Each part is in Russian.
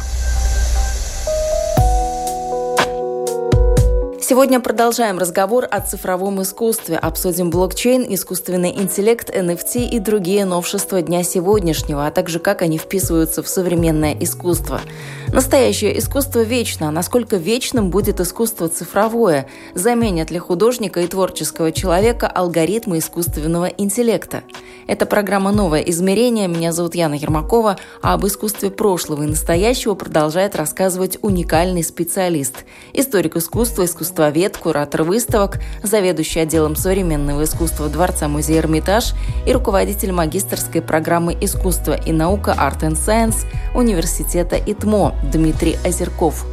– Сегодня продолжаем разговор о цифровом искусстве. Обсудим блокчейн, искусственный интеллект, NFT и другие новшества дня сегодняшнего, а также как они вписываются в современное искусство. Настоящее искусство вечно. Насколько вечным будет искусство цифровое? Заменят ли художника и творческого человека алгоритмы искусственного интеллекта? Это программа «Новое измерение». Меня зовут Яна Ермакова, а об искусстве прошлого и настоящего продолжает рассказывать уникальный специалист. Историк искусства, искусствовед, куратор выставок, заведующий отделом современного искусства Дворца музея Эрмитаж и руководитель магистрской программы «Искусство и наука Art and Science» Университета ИТМО Дмитрий Озерков.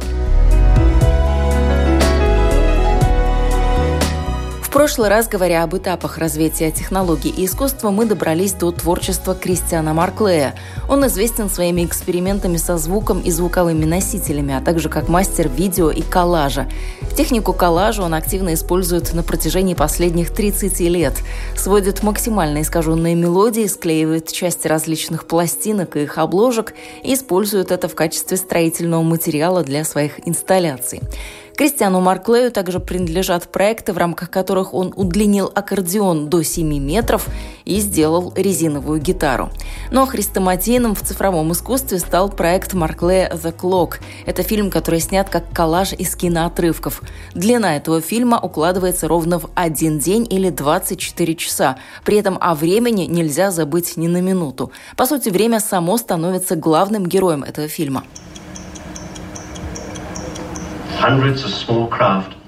В прошлый раз, говоря об этапах развития технологий и искусства, мы добрались до творчества Кристиана Марклея. Он известен своими экспериментами со звуком и звуковыми носителями, а также как мастер видео и коллажа. Технику коллажа он активно использует на протяжении последних 30 лет. Сводит максимально искаженные мелодии, склеивает части различных пластинок и их обложек и использует это в качестве строительного материала для своих инсталляций. Кристиану Марклею также принадлежат проекты, в рамках которых он удлинил аккордеон до 7 метров и сделал резиновую гитару. Но хрестоматийным в цифровом искусстве стал проект Марклея «The Clock». Это фильм, который снят как коллаж из киноотрывков. Длина этого фильма укладывается ровно в один день или 24 часа. При этом о времени нельзя забыть ни на минуту. По сути, время само становится главным героем этого фильма.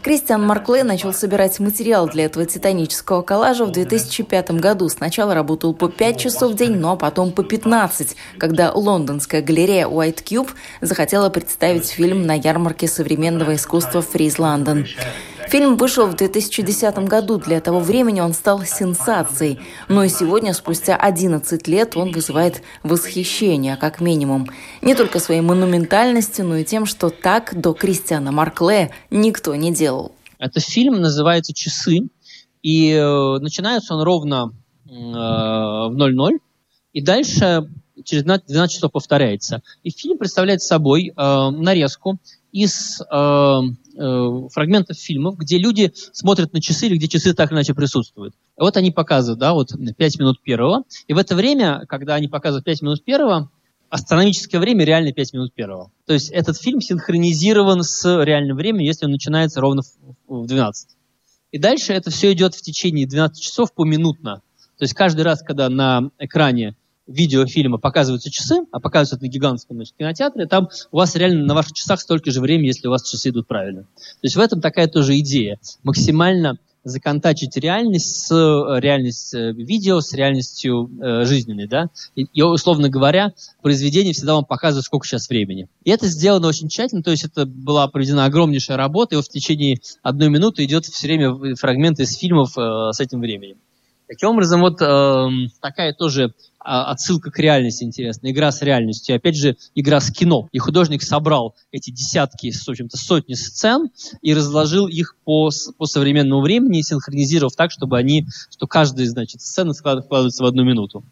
Кристиан Марклей начал собирать материал для этого титанического коллажа в 2005 году. Сначала работал по 5 часов в день, но потом по 15, когда лондонская галерея White Cube захотела представить фильм на ярмарке современного искусства Фриз Лондон. Фильм вышел в 2010 году. Для того времени он стал сенсацией. Но и сегодня, спустя 11 лет, он вызывает восхищение, как минимум. Не только своей монументальностью, но и тем, что так до Кристиана Маркле никто не делал. Этот фильм называется «Часы», и э, начинается он ровно э, в 00, и дальше через 12 часов повторяется. И фильм представляет собой э, нарезку из э, э, фрагментов фильмов, где люди смотрят на часы или где часы так или иначе присутствуют. Вот они показывают, да, вот 5 минут первого. И в это время, когда они показывают 5 минут первого, астрономическое время реально 5 минут первого. То есть этот фильм синхронизирован с реальным временем, если он начинается ровно в 12. И дальше это все идет в течение 12 часов поминутно. То есть каждый раз, когда на экране видеофильма показываются часы, а показываются на гигантском значит, кинотеатре, там у вас реально на ваших часах столько же времени, если у вас часы идут правильно. То есть в этом такая тоже идея. Максимально законтачить реальность с э, реальностью э, видео, с реальностью э, жизненной, да. И, и, условно говоря, произведение всегда вам показывает, сколько сейчас времени. И это сделано очень тщательно, то есть это была проведена огромнейшая работа, и в течение одной минуты идет все время фрагменты из фильмов э, с этим временем. Таким образом, вот э, такая тоже отсылка к реальности интересная, игра с реальностью. Опять же, игра с кино. И художник собрал эти десятки, в общем-то, сотни сцен и разложил их по, по современному времени, синхронизировав так, чтобы они, что каждая, значит, сцена складывается в одну минуту.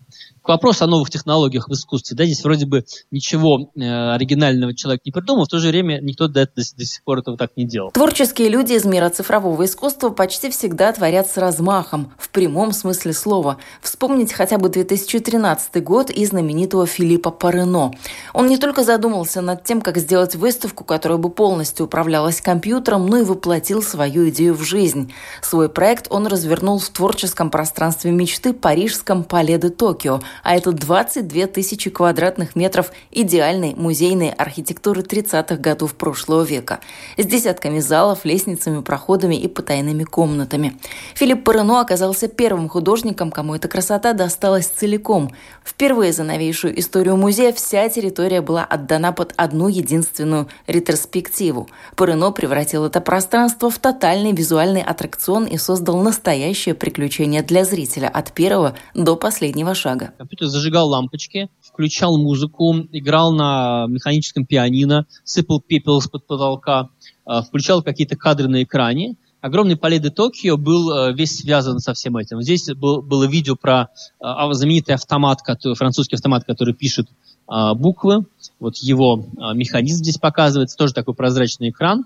Вопрос о новых технологиях в искусстве. Да, здесь вроде бы ничего э, оригинального человек не придумал, в то же время никто до, до, до сих пор этого так не делал. Творческие люди из мира цифрового искусства почти всегда творят с размахом, в прямом смысле слова. Вспомнить хотя бы 2013 год и знаменитого Филиппа Парено. Он не только задумался над тем, как сделать выставку, которая бы полностью управлялась компьютером, но и воплотил свою идею в жизнь. Свой проект он развернул в творческом пространстве мечты парижском Пале де Токио, а это 22 тысячи квадратных метров идеальной музейной архитектуры 30-х годов прошлого века, с десятками залов, лестницами, проходами и потайными комнатами. Филипп Парено оказался первым художником, кому эта красота досталась целиком. Впервые за новейшую историю музея, вся территория была отдана под одну единственную ретроспективу. Парено превратил это пространство в тотальный визуальный аттракцион и создал настоящее приключение для зрителя от первого до последнего шага. Компьютер зажигал лампочки, включал музыку, играл на механическом пианино, сыпал пепел из-под потолка, э, включал какие-то кадры на экране, огромный Пале де Токио был э, весь связан со всем этим. Здесь был, было видео про э, знаменитый автомат, который, французский автомат, который пишет э, буквы. Вот его механизм здесь показывается, тоже такой прозрачный экран.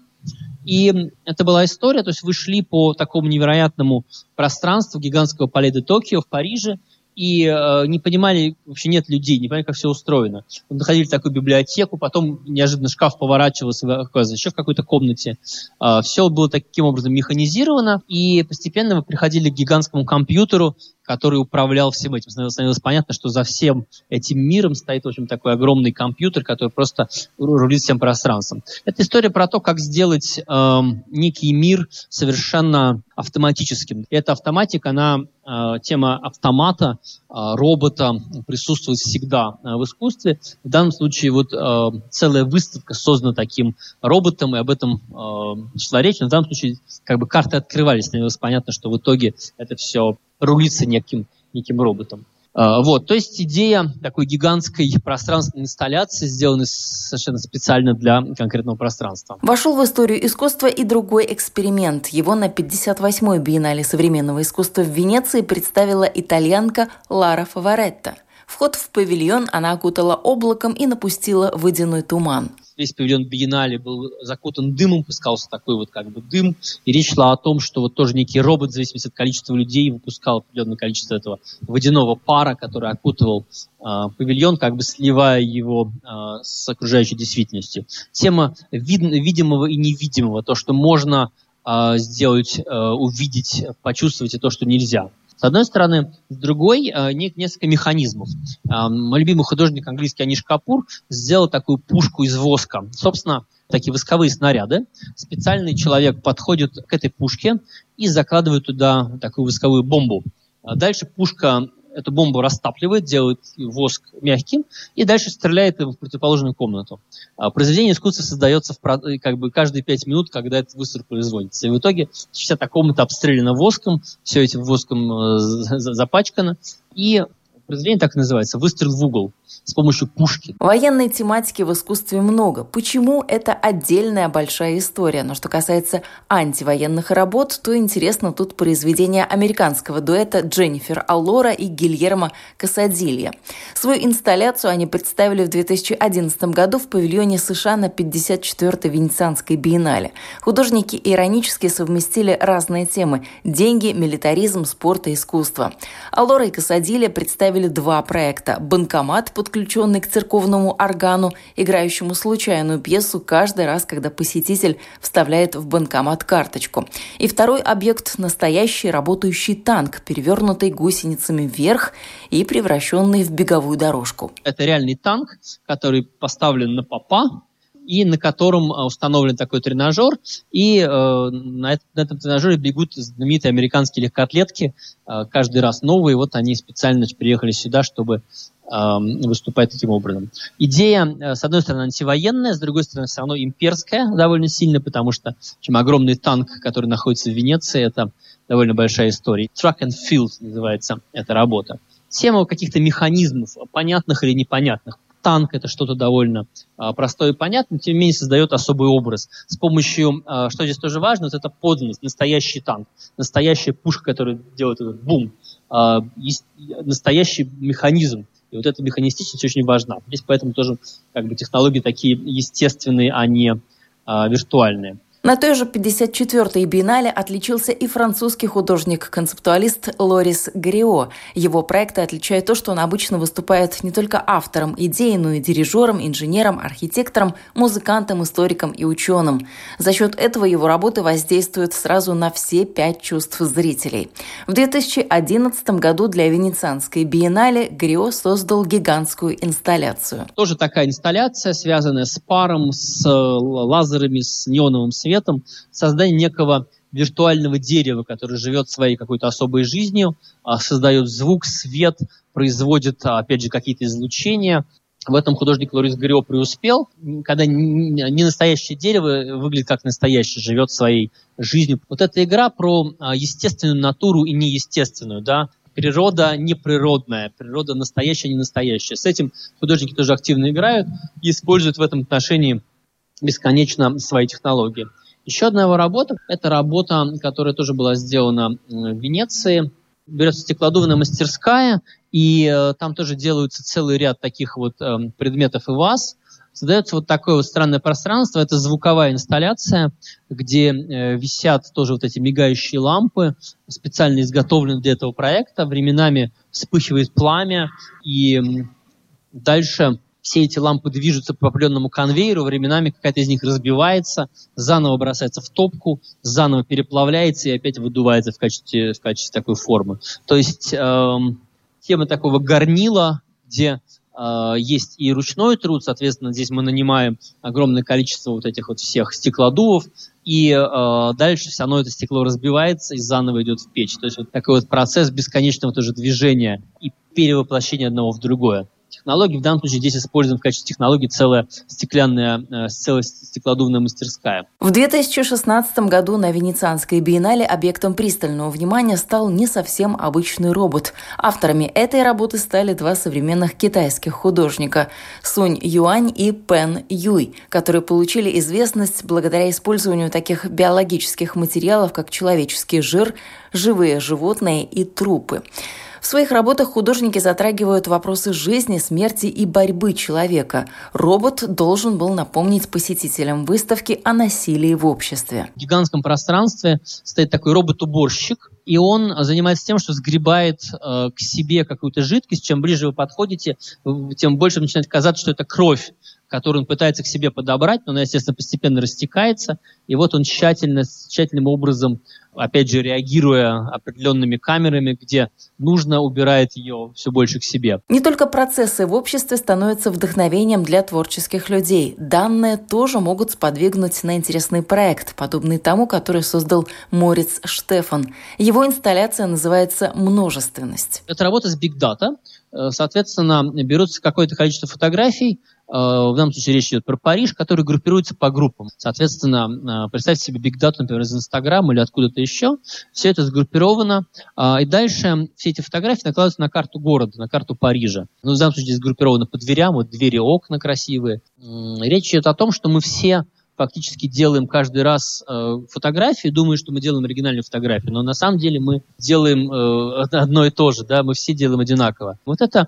И это была история, то есть вы шли по такому невероятному пространству гигантского Пале де Токио в Париже, и э, не понимали, вообще нет людей, не понимали, как все устроено. Мы доходили в такую библиотеку, потом неожиданно шкаф поворачивался, оказывается, еще в какой-то комнате. Э, все было таким образом механизировано, и постепенно мы приходили к гигантскому компьютеру, который управлял всем этим. Становилось понятно, что за всем этим миром стоит, в общем, такой огромный компьютер, который просто рулит всем пространством. Это история про то, как сделать э, некий мир совершенно автоматическим. И эта автоматика, она, э, тема автомата, э, робота присутствует всегда э, в искусстве. В данном случае вот целая выставка создана таким роботом, и об этом шла речь. Но в данном случае как бы карты открывались, становилось понятно, что в итоге это все рулиться неким, неким роботом. А, вот, то есть идея такой гигантской пространственной инсталляции, сделанной совершенно специально для конкретного пространства. Вошел в историю искусства и другой эксперимент. Его на 58-й биеннале современного искусства в Венеции представила итальянка Лара Фаворетта. Вход в павильон она окутала облаком и напустила водяной туман весь павильон Биеннале был закутан дымом, пускался такой вот как бы дым, и речь шла о том, что вот тоже некий робот, в зависимости от количества людей, выпускал определенное количество этого водяного пара, который окутывал э, павильон, как бы сливая его э, с окружающей действительностью. Тема вид, видимого и невидимого, то, что можно э, сделать, э, увидеть, почувствовать, и то, что нельзя. С одной стороны. С другой, э, несколько механизмов. Э, мой любимый художник английский Аниш Капур сделал такую пушку из воска. Собственно, такие восковые снаряды. Специальный человек подходит к этой пушке и закладывает туда такую восковую бомбу. А дальше пушка эту бомбу растапливает, делает воск мягким и дальше стреляет его в противоположную комнату. А произведение искусства создается в, как бы каждые пять минут, когда этот выстрел производится. И в итоге вся эта комната обстреляна воском, все этим воском э, запачкано, и произведение так и называется «Выстрел в угол» с помощью пушки. Военной тематики в искусстве много. Почему? Это отдельная большая история. Но что касается антивоенных работ, то интересно тут произведение американского дуэта Дженнифер Аллора и Гильермо Касадилья. Свою инсталляцию они представили в 2011 году в павильоне США на 54-й Венецианской биеннале. Художники иронически совместили разные темы – деньги, милитаризм, спорт и искусство. Аллора и Касадилья представили два проекта – «Банкомат» под подключенный к церковному органу, играющему случайную пьесу каждый раз, когда посетитель вставляет в банкомат карточку. И второй объект – настоящий работающий танк, перевернутый гусеницами вверх и превращенный в беговую дорожку. Это реальный танк, который поставлен на попа, и на котором э, установлен такой тренажер, и э, на, на этом тренажере бегут знаменитые американские легкоатлетки, э, каждый раз новые, вот они специально приехали сюда, чтобы выступать таким образом. Идея, э, с одной стороны, антивоенная, с другой стороны, все равно имперская довольно сильно, потому что чем огромный танк, который находится в Венеции, это довольно большая история. Track and Field называется эта работа. Тема каких-то механизмов, понятных или непонятных. Танк – это что-то довольно а, простое и понятное, тем не менее создает особый образ. С помощью, а, что здесь тоже важно, вот это подлинность, настоящий танк, настоящая пушка, которая делает этот бум, а, настоящий механизм, и вот эта механистичность очень важна. Здесь поэтому тоже как бы технологии такие естественные, а не виртуальные. На той же 54-й биеннале отличился и французский художник-концептуалист Лорис Грио. Его проекты отличают то, что он обычно выступает не только автором идеи, но и дирижером, инженером, архитектором, музыкантом, историком и ученым. За счет этого его работы воздействуют сразу на все пять чувств зрителей. В 2011 году для Венецианской биеннале Грио создал гигантскую инсталляцию. Тоже такая инсталляция, связанная с паром, с лазерами, с неоновым светом, светом создание некого виртуального дерева, которое живет своей какой-то особой жизнью, а, создает звук, свет, производит, а, опять же, какие-то излучения. В этом художник Лорис Грио преуспел, когда не настоящее дерево выглядит как настоящее, живет своей жизнью. Вот эта игра про а, естественную натуру и неестественную, да, природа неприродная, природа настоящая, не настоящая. С этим художники тоже активно играют и используют в этом отношении бесконечно свои технологии. Еще одна его работа – это работа, которая тоже была сделана в Венеции. Берется стеклодувная мастерская, и э, там тоже делаются целый ряд таких вот э, предметов и ваз. Создается вот такое вот странное пространство. Это звуковая инсталляция, где э, висят тоже вот эти мигающие лампы, специально изготовленные для этого проекта. Временами вспыхивает пламя, и дальше все эти лампы движутся по определенному конвейеру, временами какая-то из них разбивается, заново бросается в топку, заново переплавляется и опять выдувается в качестве, в качестве такой формы. То есть эм, тема такого горнила, где э, есть и ручной труд, соответственно, здесь мы нанимаем огромное количество вот этих вот всех стеклодувов, и э, дальше все равно это стекло разбивается и заново идет в печь. То есть вот такой вот процесс бесконечного тоже движения и перевоплощения одного в другое технологий. В данном случае здесь используем в качестве технологии целая стеклянная, э, целая стеклодувная мастерская. В 2016 году на Венецианской биеннале объектом пристального внимания стал не совсем обычный робот. Авторами этой работы стали два современных китайских художника – Сунь Юань и Пен Юй, которые получили известность благодаря использованию таких биологических материалов, как человеческий жир, живые животные и трупы. В своих работах художники затрагивают вопросы жизни, смерти и борьбы человека. Робот должен был напомнить посетителям выставки о насилии в обществе. В гигантском пространстве стоит такой робот-уборщик, и он занимается тем, что сгребает э, к себе какую-то жидкость. Чем ближе вы подходите, тем больше начинает казаться, что это кровь которую он пытается к себе подобрать, но она, естественно, постепенно растекается. И вот он тщательно, тщательным образом опять же, реагируя определенными камерами, где нужно, убирает ее все больше к себе. Не только процессы в обществе становятся вдохновением для творческих людей. Данные тоже могут сподвигнуть на интересный проект, подобный тому, который создал Морец Штефан. Его инсталляция называется «Множественность». Это работа с Big Data. Э, соответственно, берутся какое-то количество фотографий, в данном случае речь идет про Париж, который группируется по группам. Соответственно, э, представьте себе Big Data, например, из Инстаграма или откуда-то еще. Все это сгруппировано. А, и дальше все эти фотографии накладываются на карту города, на карту Парижа. Ну, в данном случае сгруппировано по дверям, вот двери, окна красивые. Речь идет о том, что мы все фактически делаем каждый раз э, фотографии, думаю, что мы делаем оригинальную фотографию, но на самом деле мы делаем э, одно и то же, да, мы все делаем одинаково. Вот эта э,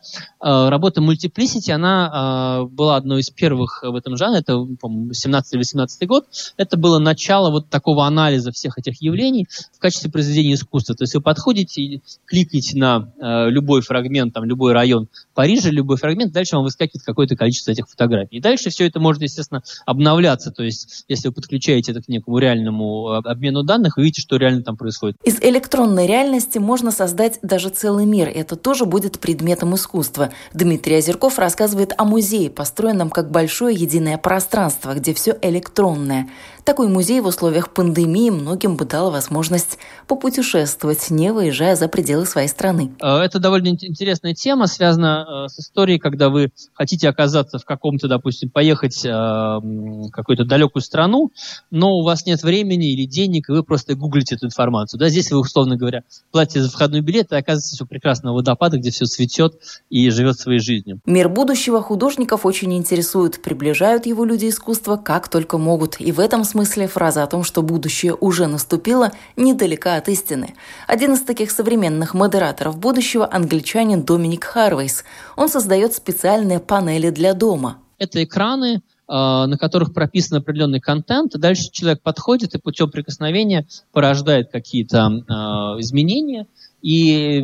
работа Multiplicity, она э, была одной из первых в этом жанре, это, по-моему, 17-18 год, это было начало вот такого анализа всех этих явлений в качестве произведения искусства. То есть вы подходите и кликаете на э, любой фрагмент, там, любой район Парижа, любой фрагмент, дальше вам выскакивает какое-то количество этих фотографий. И дальше все это может, естественно, обновляться, то есть есть, если вы подключаете это к некому реальному э, обмену данных, вы видите, что реально там происходит. Из электронной реальности можно создать даже целый мир. Это тоже будет предметом искусства. Дмитрий Озерков рассказывает о музее, построенном как большое единое пространство, где все электронное. Такой музей в условиях пандемии многим бы дал возможность попутешествовать, не выезжая за пределы своей страны. Э, это довольно интересная тема, связана э, с историей, когда вы хотите оказаться в каком-то, допустим, поехать какой-то далекий далекую страну, но у вас нет времени или денег, и вы просто гуглите эту информацию. Да, здесь вы, условно говоря, платите за входной билет, и оказывается все прекрасного водопада, где все цветет и живет своей жизнью. Мир будущего художников очень интересует. Приближают его люди искусства как только могут. И в этом смысле фраза о том, что будущее уже наступило, недалека от истины. Один из таких современных модераторов будущего – англичанин Доминик Харвейс. Он создает специальные панели для дома. Это экраны, на которых прописан определенный контент, и дальше человек подходит и путем прикосновения порождает какие-то э, изменения. И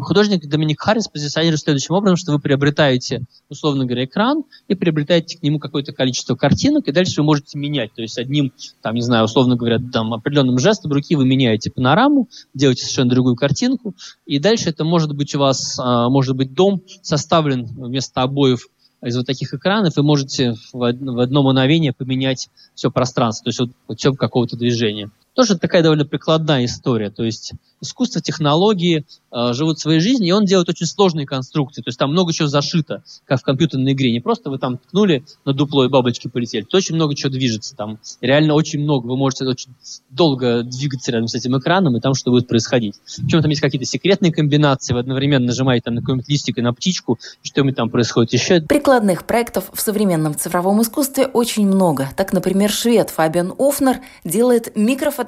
художник Доминик Харрис позиционирует следующим образом, что вы приобретаете, условно говоря, экран и приобретаете к нему какое-то количество картинок, и дальше вы можете менять. То есть одним, там, не знаю, условно говоря, там, определенным жестом руки вы меняете панораму, делаете совершенно другую картинку, и дальше это может быть у вас, может быть дом составлен вместо обоев из вот таких экранов, вы можете в одно мгновение поменять все пространство, то есть вот путем какого-то движения. Тоже такая довольно прикладная история. То есть искусство, технологии э, живут своей жизнью, и он делает очень сложные конструкции. То есть там много чего зашито, как в компьютерной игре. Не просто вы там ткнули на дупло и бабочки полетели. То очень много чего движется там. Реально очень много. Вы можете очень долго двигаться рядом с этим экраном, и там что будет происходить. Причем там есть какие-то секретные комбинации. Вы одновременно нажимаете там, на какой-нибудь листик и на птичку, что-нибудь там происходит еще. Прикладных проектов в современном цифровом искусстве очень много. Так, например, швед Фабиан Офнер делает микрофотографии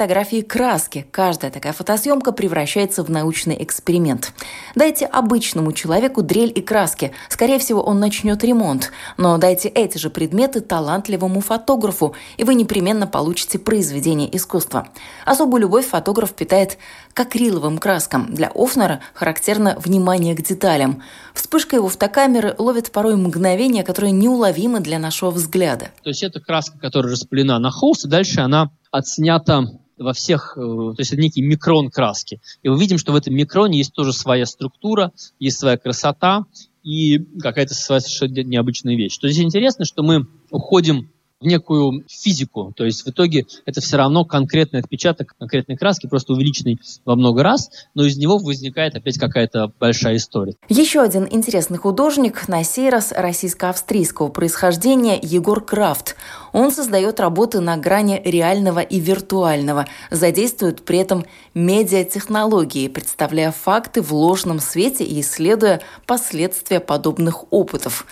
краски. Каждая такая фотосъемка превращается в научный эксперимент. Дайте обычному человеку дрель и краски. Скорее всего, он начнет ремонт. Но дайте эти же предметы талантливому фотографу, и вы непременно получите произведение искусства. Особую любовь фотограф питает к акриловым краскам. Для Офнера характерно внимание к деталям. Вспышка его фотокамеры ловит порой мгновения, которые неуловимы для нашего взгляда. То есть это краска, которая распылена на холст, и дальше она отснята во всех, э, то есть это некий микрон краски. И мы видим, что в этом микроне есть тоже своя структура, есть своя красота и какая-то своя совершенно необычная вещь. То есть интересно, что мы уходим в некую физику. То есть в итоге это все равно конкретный отпечаток конкретной краски, просто увеличенный во много раз, но из него возникает опять какая-то большая история. Еще один интересный художник, на сей раз российско-австрийского происхождения, Егор Крафт. Он создает работы на грани реального и виртуального, задействует при этом медиатехнологии, представляя факты в ложном свете и исследуя последствия подобных опытов.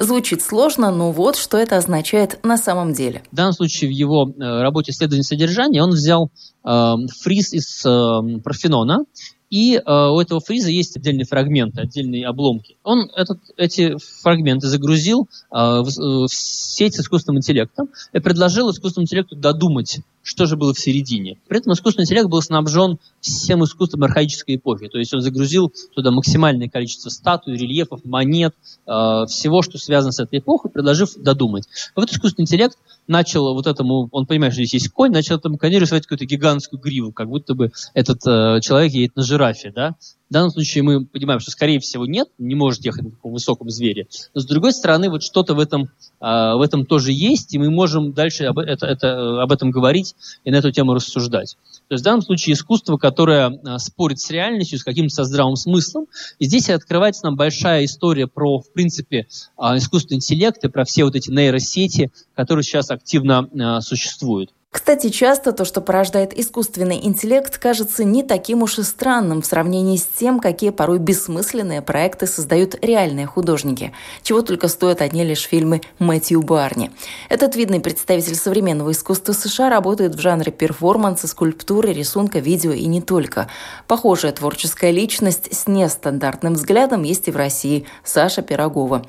Звучит сложно, но вот что это означает на самом деле. В данном случае в его э, работе исследования содержания он взял э, фриз из э, парфенона и э, у этого фриза есть отдельные фрагменты, отдельные обломки. Он этот, эти фрагменты загрузил э, в, э, в сеть с искусственным интеллектом и предложил искусственному интеллекту додумать, что же было в середине. При этом искусственный интеллект был снабжен всем искусством архаической эпохи. То есть он загрузил туда максимальное количество статуй, рельефов, монет, э, всего, что связано с этой эпохой, предложив додумать. А вот искусственный интеллект начал вот этому, он понимает, что здесь есть конь, начал этому коню рисовать какую-то гигантскую гриву, как будто бы этот э, человек едет на жирафе, да. В данном случае мы понимаем, что, скорее всего, нет, не может ехать на таком высоком звере. Но, с другой стороны, вот что-то в этом, э, в этом тоже есть, и мы можем дальше об, это, это, об этом говорить и на эту тему рассуждать. То есть в данном случае искусство, которое э, спорит с реальностью, с каким-то со здравым смыслом. И здесь открывается нам большая история про, в принципе, э, искусственный интеллект и про все вот эти нейросети, которые сейчас активно э, существуют. Кстати, часто то, что порождает искусственный интеллект, кажется не таким уж и странным в сравнении с тем, какие порой бессмысленные проекты создают реальные художники. Чего только стоят одни лишь фильмы Мэтью Барни. Этот видный представитель современного искусства США работает в жанре перформанса, скульптуры, рисунка, видео и не только. Похожая творческая личность с нестандартным взглядом есть и в России – Саша Пирогова.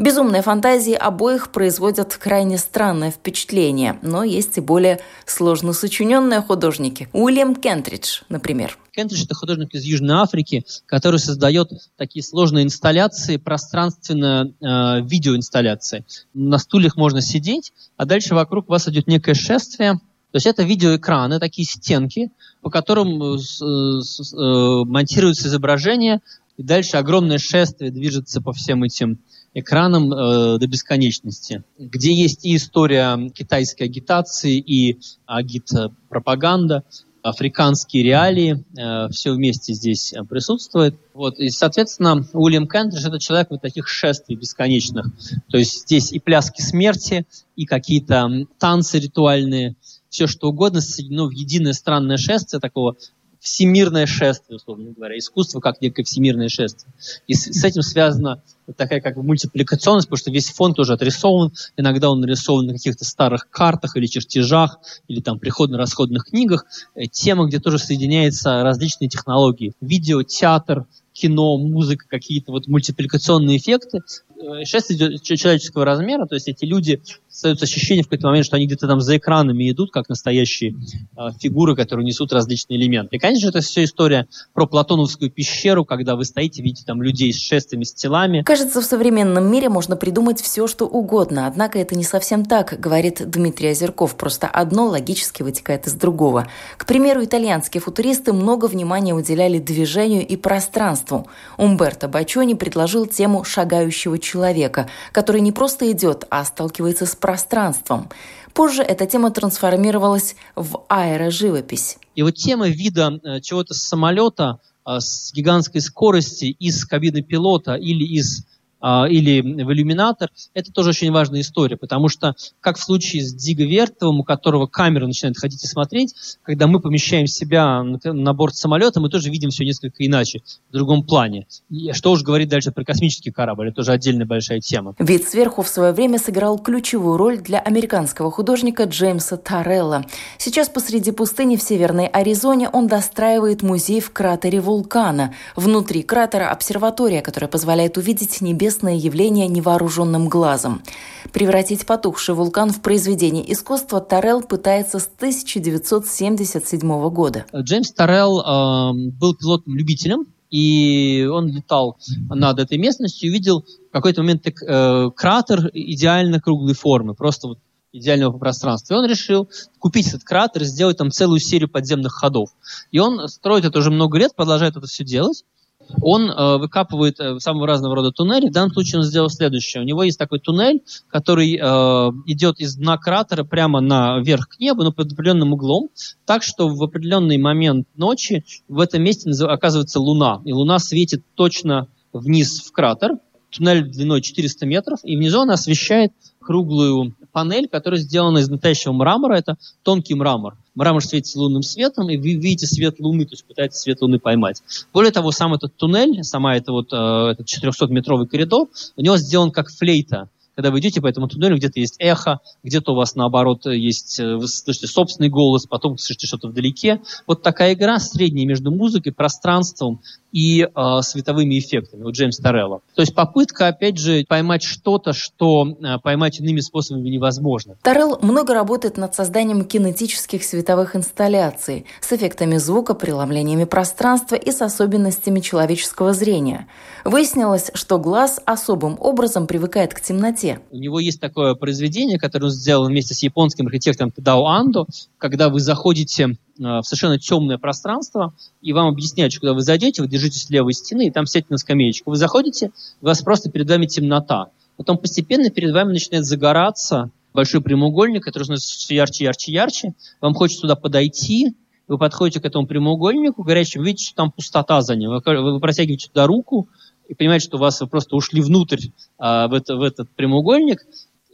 Безумные фантазии обоих производят крайне странное впечатление, но есть и более сложно сочиненные художники. Уильям Кентридж, например. Кентридж – это художник из Южной Африки, который создает такие сложные инсталляции, пространственно э, видеоинсталляции. На стульях можно сидеть, а дальше вокруг вас идет некое шествие, то есть это видеоэкраны, такие стенки, по которым э, с, э, монтируется изображение, и дальше огромное шествие движется по всем этим экраном э, до бесконечности, где есть и история китайской агитации, и агит-пропаганда, африканские реалии, э, все вместе здесь э, присутствует. Вот, и, соответственно, Уильям Кендридж – это человек вот таких шествий бесконечных. То есть здесь и пляски смерти, и какие-то танцы ритуальные, все что угодно соединено в единое странное шествие такого всемирное шествие, условно говоря, искусство как некое всемирное шествие. И с, с этим связана такая как бы мультипликационность, потому что весь фон тоже отрисован, иногда он нарисован на каких-то старых картах или чертежах, или там приходно-расходных книгах, э, тема, где тоже соединяются различные технологии. Видео, театр, кино, музыка, какие-то вот мультипликационные эффекты. Э, шествие человеческого размера, то есть эти люди остается ощущение в какой-то момент, что они где-то там за экранами идут, как настоящие э, фигуры, которые несут различные элементы. И, конечно, это все история про Платоновскую пещеру, когда вы стоите, видите там людей с шествиями, с телами. Кажется, в современном мире можно придумать все, что угодно. Однако это не совсем так, говорит Дмитрий Озерков. Просто одно логически вытекает из другого. К примеру, итальянские футуристы много внимания уделяли движению и пространству. Умберто Бачони предложил тему шагающего человека, который не просто идет, а сталкивается с пространством. Позже эта тема трансформировалась в аэроживопись. И вот тема вида э, чего-то с самолета э, с гигантской скорости из кабины пилота или из или в иллюминатор, это тоже очень важная история, потому что, как в случае с Диго Вертовым, у которого камера начинает ходить и смотреть, когда мы помещаем себя на борт самолета, мы тоже видим все несколько иначе, в другом плане. И что уж говорить дальше про космический корабль, это тоже отдельная большая тема. Вид сверху в свое время сыграл ключевую роль для американского художника Джеймса Тарелла. Сейчас посреди пустыни в Северной Аризоне он достраивает музей в кратере вулкана. Внутри кратера обсерватория, которая позволяет увидеть небесные известное явление невооруженным глазом. Превратить потухший вулкан в произведение искусства Тарелл пытается с 1977 года. Джеймс Тарелл э, был пилотом-любителем, и он летал над этой местностью и увидел в какой-то момент э, кратер идеально круглой формы, просто вот идеального пространства. И он решил купить этот кратер сделать там целую серию подземных ходов. И он строит это уже много лет, продолжает это все делать он э, выкапывает э, самого разного рода туннели. В данном случае он сделал следующее. У него есть такой туннель, который э, идет из дна кратера прямо наверх к небу, но под определенным углом, так что в определенный момент ночи в этом месте оказывается Луна. И Луна светит точно вниз в кратер. Туннель длиной 400 метров, и внизу она освещает круглую панель, которая сделана из настоящего мрамора. Это тонкий мрамор. Мрамор светится лунным светом, и вы видите свет луны, то есть пытаетесь свет луны поймать. Более того, сам этот туннель, сама это вот, э, этот 400-метровый коридор, у него сделан как флейта когда вы идете по этому туннелю, где-то есть эхо, где-то у вас, наоборот, есть, э, вы слышите собственный голос, потом слышите что-то вдалеке. Вот такая игра средняя между музыкой, пространством и э, световыми эффектами у Джеймса Торелла. То есть попытка, опять же, поймать что-то, что э, поймать иными способами невозможно. Торелл много работает над созданием кинетических световых инсталляций с эффектами звука, преломлениями пространства и с особенностями человеческого зрения. Выяснилось, что глаз особым образом привыкает к темноте. У него есть такое произведение, которое он сделал вместе с японским архитектором Тадао Андо, когда вы заходите в совершенно темное пространство, и вам объясняют, что когда вы зайдете, вы держитесь левой стены, и там сядете на скамеечку. Вы заходите, у вас просто перед вами темнота. Потом постепенно перед вами начинает загораться большой прямоугольник, который становится все ярче, ярче, ярче. Вам хочется туда подойти, вы подходите к этому прямоугольнику горячему, видите, что там пустота за ним. Вы, вы протягиваете туда руку и понимаете, что у вас вы просто ушли внутрь а, в, это, в этот прямоугольник,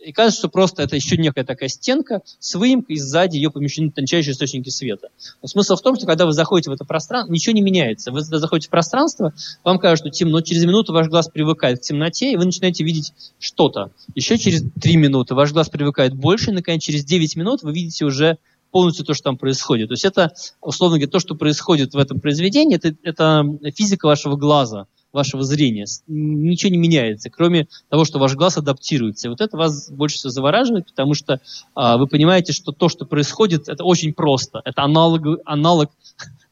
и кажется, что просто это еще некая такая стенка с выемкой, и сзади ее помещены тончайшие источники света. Но смысл в том, что когда вы заходите в это пространство, ничего не меняется. Вы заходите в пространство, вам кажется, что темно, через минуту ваш глаз привыкает к темноте, и вы начинаете видеть что-то. Еще через три минуты ваш глаз привыкает больше, и, наконец, через 9 минут вы видите уже полностью то, что там происходит. То есть это, условно говоря, то, что происходит в этом произведении, это, это физика вашего глаза вашего зрения. Ничего не меняется, кроме того, что ваш глаз адаптируется. И вот это вас больше всего завораживает, потому что а, вы понимаете, что то, что происходит, это очень просто. Это аналог, аналог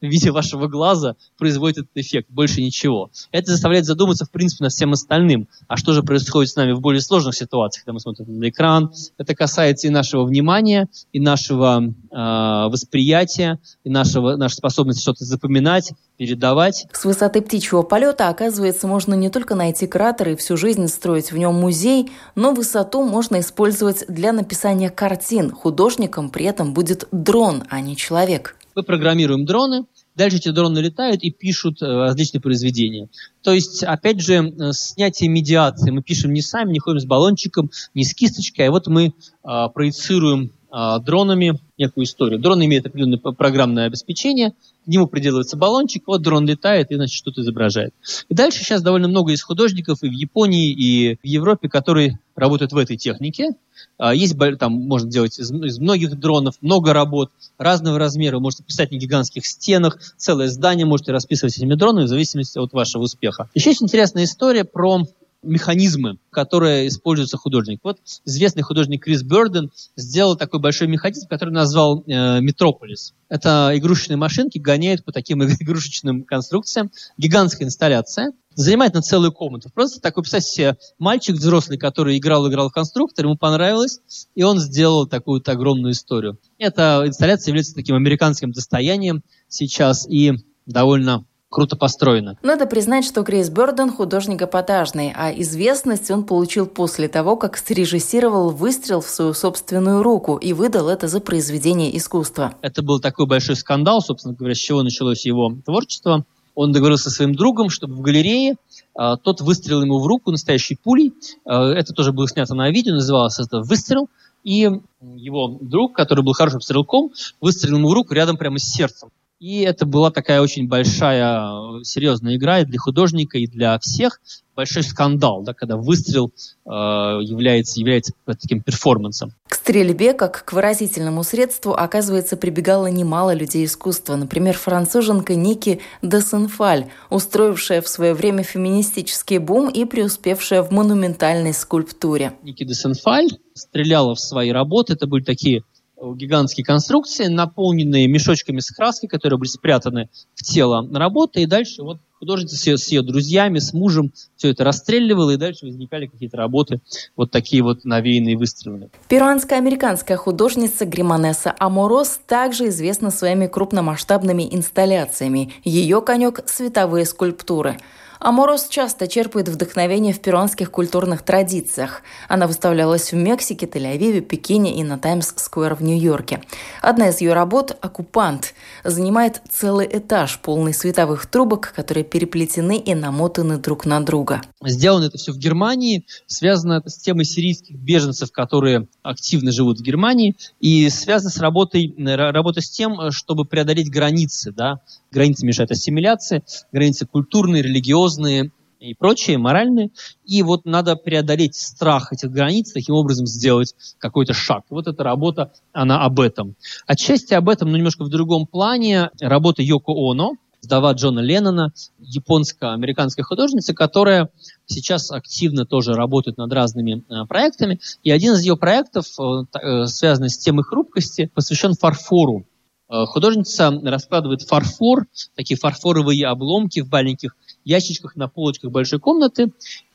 в виде вашего глаза производит этот эффект, больше ничего. Это заставляет задуматься, в принципе, над всем остальным. А что же происходит с нами в более сложных ситуациях, когда мы смотрим на экран? Это касается и нашего внимания, и нашего э, восприятия, и нашего, нашей способности что-то запоминать, передавать. С высоты птичьего полета, оказывается, можно не только найти кратер и всю жизнь строить в нем музей, но высоту можно использовать для написания картин. Художником при этом будет дрон, а не человек. Мы программируем дроны, дальше эти дроны летают и пишут э, различные произведения. То есть, опять же, э, снятие медиации. Мы пишем не сами, не ходим с баллончиком, не с кисточкой, а вот мы а, проецируем а, дронами некую историю. Дрон имеет определенное программное обеспечение, к нему приделывается баллончик, вот дрон летает и, значит, что-то изображает. И дальше сейчас довольно много есть художников и в Японии, и в Европе, которые работают в этой технике. А, есть, там можно делать из, из многих дронов, много работ, разного размера. Вы можете писать на гигантских стенах, целое здание можете расписывать этими дронами в зависимости от вашего успеха. Еще есть интересная история про механизмы, которые используются художник. Вот известный художник Крис Бёрден сделал такой большой механизм, который назвал э, Метрополис. Это игрушечные машинки гоняют по таким игрушечным конструкциям. Гигантская инсталляция. Занимает на целую комнату. Просто такой, представьте себе, мальчик взрослый, который играл-играл в конструктор, ему понравилось, и он сделал такую вот огромную историю. Эта инсталляция является таким американским достоянием сейчас и довольно круто построено. Надо признать, что Крис Бёрден художник эпатажный, а известность он получил после того, как срежиссировал выстрел в свою собственную руку и выдал это за произведение искусства. Это был такой большой скандал, собственно говоря, с чего началось его творчество. Он договорился со своим другом, чтобы в галерее э, тот выстрелил ему в руку настоящей пулей. Э, это тоже было снято на видео, называлось это «Выстрел». И его друг, который был хорошим стрелком, выстрелил ему в руку рядом прямо с сердцем. И это была такая очень большая, серьезная игра и для художника, и для всех. Большой скандал, да, когда выстрел э, является, является таким перформансом. К стрельбе, как к выразительному средству, оказывается, прибегало немало людей искусства. Например, француженка Ники Десенфаль, устроившая в свое время феминистический бум и преуспевшая в монументальной скульптуре. Ники Десенфаль стреляла в свои работы. Это были такие гигантские конструкции, наполненные мешочками с краской, которые были спрятаны в тело работы, и дальше вот художница с ее, с ее друзьями, с мужем все это расстреливала, и дальше возникали какие-то работы, вот такие вот навеянные выстрелы. Перуанско-американская художница Гриманеса Аморос также известна своими крупномасштабными инсталляциями. Ее конек – световые скульптуры – Аморос часто черпает вдохновение в перуанских культурных традициях. Она выставлялась в Мексике, Тель-Авиве, Пекине и на Таймс-сквер в Нью-Йорке. Одна из ее работ «Оккупант» занимает целый этаж, полный световых трубок, которые переплетены и намотаны друг на друга. Сделано это все в Германии, связано это с темой сирийских беженцев, которые активно живут в Германии, и связано с работой, работой с тем, чтобы преодолеть границы, да, границы мешают ассимиляции, границы культурные, религиозные и прочие, моральные. И вот надо преодолеть страх этих границ, таким образом сделать какой-то шаг. Вот эта работа, она об этом. Отчасти об этом, но немножко в другом плане, работа Йоко Оно, вдова Джона Леннона, японско-американская художница, которая сейчас активно тоже работает над разными э, проектами. И один из ее проектов, э, э, связанный с темой хрупкости, посвящен фарфору. Э, художница раскладывает фарфор, такие фарфоровые обломки в маленьких ящичках на полочках большой комнаты.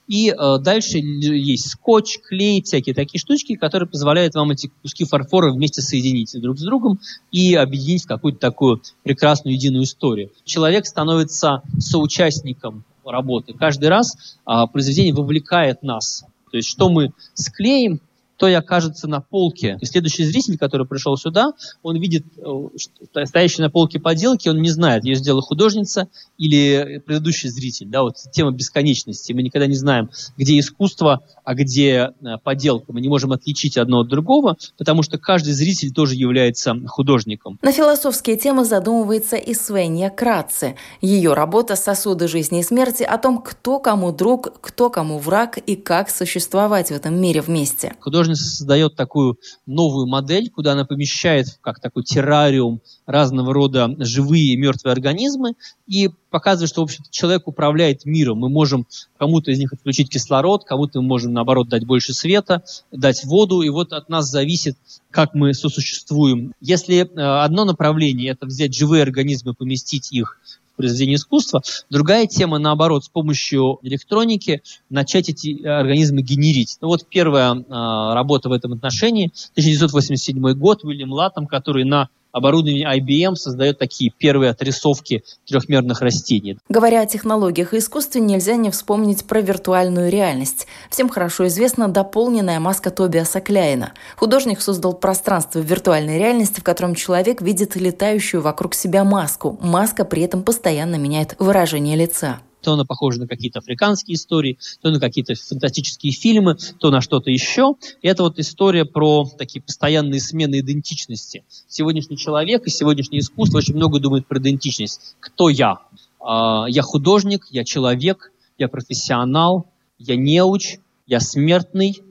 И э, дальше есть скотч, клей, всякие такие штучки, которые позволяют вам эти куски фарфора вместе соединить друг с другом и объединить в какую-то такую прекрасную единую историю. Человек становится соучастником работы. Каждый раз э, произведение вовлекает нас. То есть что мы склеим, то и окажется на полке. И следующий зритель, который пришел сюда, он видит э, стоящие на полке поделки, он не знает, ее сделала художница или предыдущий зритель. Да, вот тема бесконечности. Мы никогда не знаем, где искусство, а где э, поделка. Мы не можем отличить одно от другого, потому что каждый зритель тоже является художником. На философские темы задумывается и Свенья Кратце. Ее работа «Сосуды жизни и смерти» о том, кто кому друг, кто кому враг и как существовать в этом мире вместе. Художник художница создает такую новую модель, куда она помещает как такой террариум разного рода живые и мертвые организмы и показывает, что, в общем человек управляет миром. Мы можем кому-то из них отключить кислород, кому-то мы можем, наоборот, дать больше света, дать воду, и вот от нас зависит, как мы сосуществуем. Если э, одно направление – это взять живые организмы, поместить их произведения искусства. Другая тема, наоборот, с помощью электроники начать эти организмы генерить. Ну вот первая э, работа в этом отношении, 1987 год, Уильям Латтом, который на оборудование IBM создает такие первые отрисовки трехмерных растений. Говоря о технологиях и искусстве, нельзя не вспомнить про виртуальную реальность. Всем хорошо известна дополненная маска Тобиаса Кляйна. Художник создал пространство в виртуальной реальности, в котором человек видит летающую вокруг себя маску. Маска при этом постоянно меняет выражение лица то она похожа на какие-то африканские истории, то на какие-то фантастические фильмы, то на что-то еще. И это вот история про такие постоянные смены идентичности. Сегодняшний человек и сегодняшнее искусство очень много думает про идентичность. Кто я? А, я художник, я человек, я профессионал, я неуч, я смертный,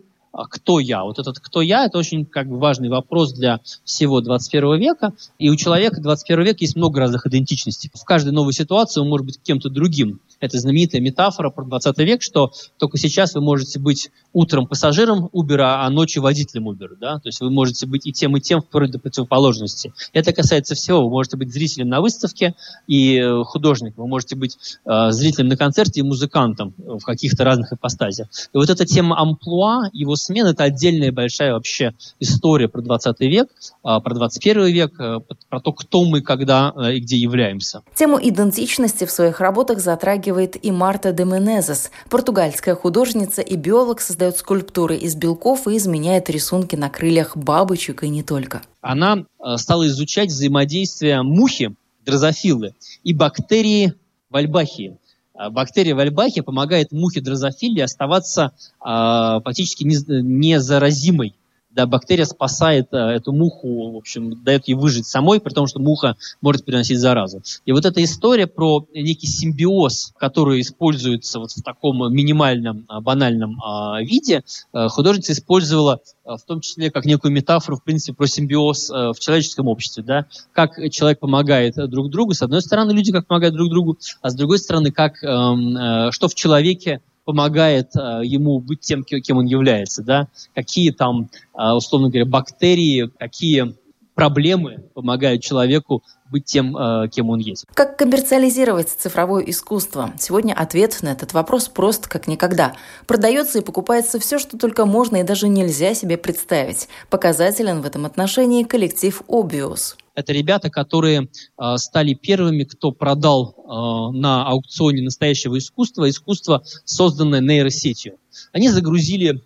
кто я? Вот этот кто я, это очень как бы важный вопрос для всего 21 века. И у человека 21 века есть много разных идентичностей. В каждой новой ситуации он может быть кем-то другим. Это знаменитая метафора про 20 век, что только сейчас вы можете быть утром пассажиром Uber, а ночью водителем Uber. Да? То есть вы можете быть и тем, и тем вплоть до противоположности. Это касается всего. Вы можете быть зрителем на выставке и э, художником. Вы можете быть э, зрителем на концерте и музыкантом в каких-то разных ипостазиях. И вот эта тема амплуа, его спортсмен. Это отдельная большая вообще история про 20 век, а, про 21 век, э, про то, кто мы, когда э, и где являемся. Тему идентичности в своих работах затрагивает и Марта де Менезес. Португальская художница и биолог создает скульптуры из белков и изменяет рисунки на крыльях бабочек и не только. Она э, стала изучать взаимодействие мухи, дрозофилы, и бактерии вальбахии. А бактерия вальбахи помогает мухе дрозофиле оставаться э, практически незаразимой да, бактерия спасает э, эту муху, в общем, дает ей выжить самой, при том, что муха может переносить заразу. И вот эта история про некий симбиоз, который используется вот в таком минимальном, а, банальном а, виде, э, художница использовала э, в том числе как некую метафору, в принципе, про симбиоз в человеческом обществе, да, как человек помогает друг другу, с одной стороны, люди как помогают друг другу, а с другой стороны, как, эм, что в человеке помогает э, ему быть тем, кем он является, да, какие там, э, условно говоря, бактерии, какие проблемы помогают человеку быть тем, э, кем он есть. Как коммерциализировать цифровое искусство? Сегодня ответ на этот вопрос прост как никогда. Продается и покупается все, что только можно и даже нельзя себе представить. Показателен в этом отношении коллектив Obvious. Это ребята, которые э, стали первыми, кто продал э, на аукционе настоящего искусства, искусство, созданное нейросетью. Они загрузили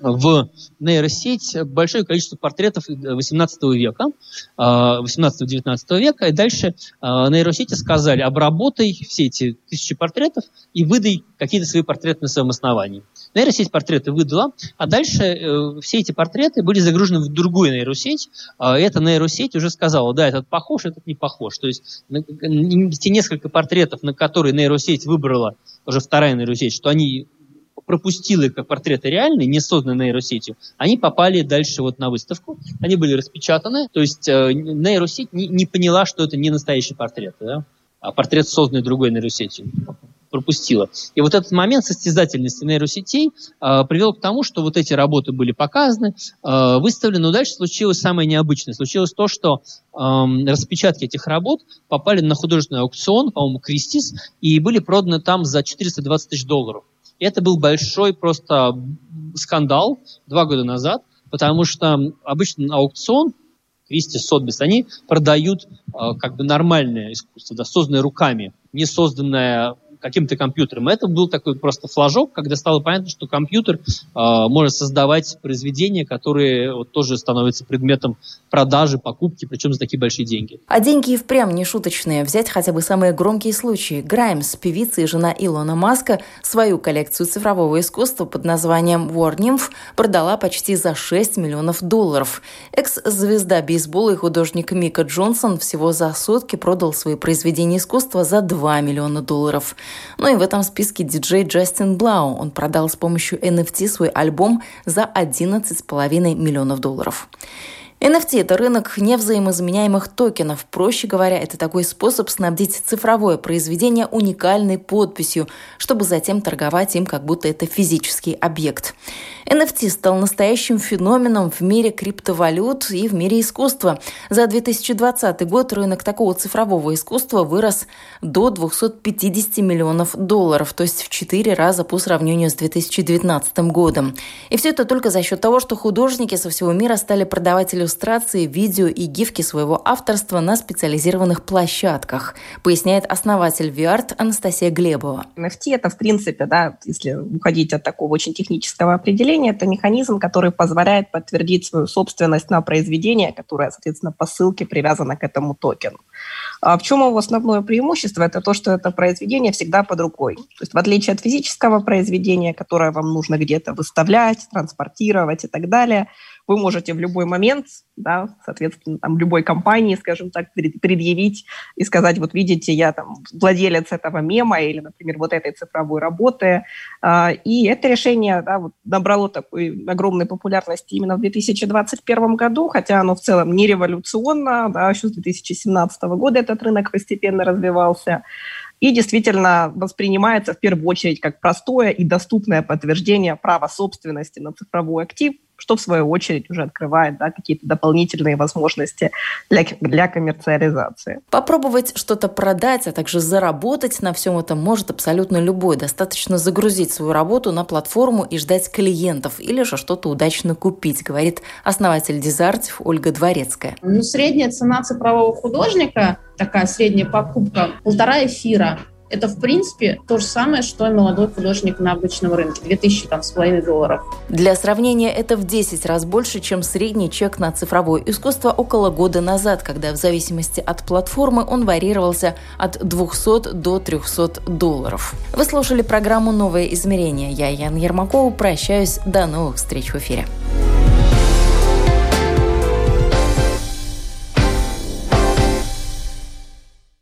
в нейросеть большое количество портретов 18 века, 18-19 э, века, и дальше э, нейросети сказали, обработай все эти тысячи портретов и выдай какие-то свои портреты на своем основании. Нейросеть портреты выдала, а дальше э, все эти портреты были загружены в другую нейросеть, и эта нейросеть уже сказала, да, этот похож, этот не похож. То есть те несколько портретов, на которые нейросеть выбрала, уже вторая нейросеть, что они пропустил их как портреты реальные, не созданные нейросетью, они попали дальше вот на выставку, они были распечатаны, то есть э, нейросеть не, не поняла, что это не настоящий портрет, да? а портрет, созданный другой нейросетью пропустила. И вот этот момент состязательности нейросетей э, привел к тому, что вот эти работы были показаны, э, выставлены, но дальше случилось самое необычное. Случилось то, что э, распечатки этих работ попали на художественный аукцион, по-моему, Кристис, и были проданы там за 420 тысяч долларов. Это был большой просто скандал два года назад, потому что обычно на аукцион Кристи, Сотбис, они продают э, как бы нормальное искусство, да, созданное руками, не созданное каким-то компьютером. Это был такой просто флажок, когда стало понятно, что компьютер э, может создавать произведения, которые вот, тоже становятся предметом продажи, покупки, причем за такие большие деньги. А деньги и впрямь не шуточные. Взять хотя бы самые громкие случаи. Граймс, певица и жена Илона Маска, свою коллекцию цифрового искусства под названием War Nymph продала почти за 6 миллионов долларов. Экс-звезда бейсбола и художник Мика Джонсон всего за сутки продал свои произведения искусства за 2 миллиона долларов. Ну и в этом списке диджей Джастин Блау. Он продал с помощью NFT свой альбом за 11,5 миллионов долларов. NFT – это рынок невзаимозаменяемых токенов. Проще говоря, это такой способ снабдить цифровое произведение уникальной подписью, чтобы затем торговать им, как будто это физический объект. NFT стал настоящим феноменом в мире криптовалют и в мире искусства. За 2020 год рынок такого цифрового искусства вырос до 250 миллионов долларов, то есть в 4 раза по сравнению с 2019 годом. И все это только за счет того, что художники со всего мира стали продавать иллюстрации, видео и гифки своего авторства на специализированных площадках, поясняет основатель VART Анастасия Глебова. NFT это, в принципе, да, если уходить от такого очень технического определения, это механизм, который позволяет подтвердить свою собственность на произведение, которое, соответственно, по ссылке привязано к этому токену. А в чем его основное преимущество? Это то, что это произведение всегда под рукой. То есть в отличие от физического произведения, которое вам нужно где-то выставлять, транспортировать и так далее – вы можете в любой момент, да, соответственно, там, любой компании, скажем так, предъявить и сказать, вот видите, я там владелец этого мема или, например, вот этой цифровой работы. А, и это решение да, вот, набрало такой огромной популярности именно в 2021 году, хотя оно в целом не революционно, да, еще с 2017 года этот рынок постепенно развивался и действительно воспринимается в первую очередь как простое и доступное подтверждение права собственности на цифровой актив – что в свою очередь уже открывает да, какие-то дополнительные возможности для, для коммерциализации. Попробовать что-то продать, а также заработать на всем этом может абсолютно любой. Достаточно загрузить свою работу на платформу и ждать клиентов или же что-то удачно купить, говорит основатель Дизартив Ольга Дворецкая. Ну, средняя цена цифрового художника, такая средняя покупка, полтора эфира это, в принципе, то же самое, что и молодой художник на обычном рынке. 2000 там, с половиной долларов. Для сравнения, это в 10 раз больше, чем средний чек на цифровое искусство около года назад, когда в зависимости от платформы он варьировался от 200 до 300 долларов. Вы слушали программу «Новое измерение». Я, Ян Ермакова, прощаюсь. До новых встреч в эфире.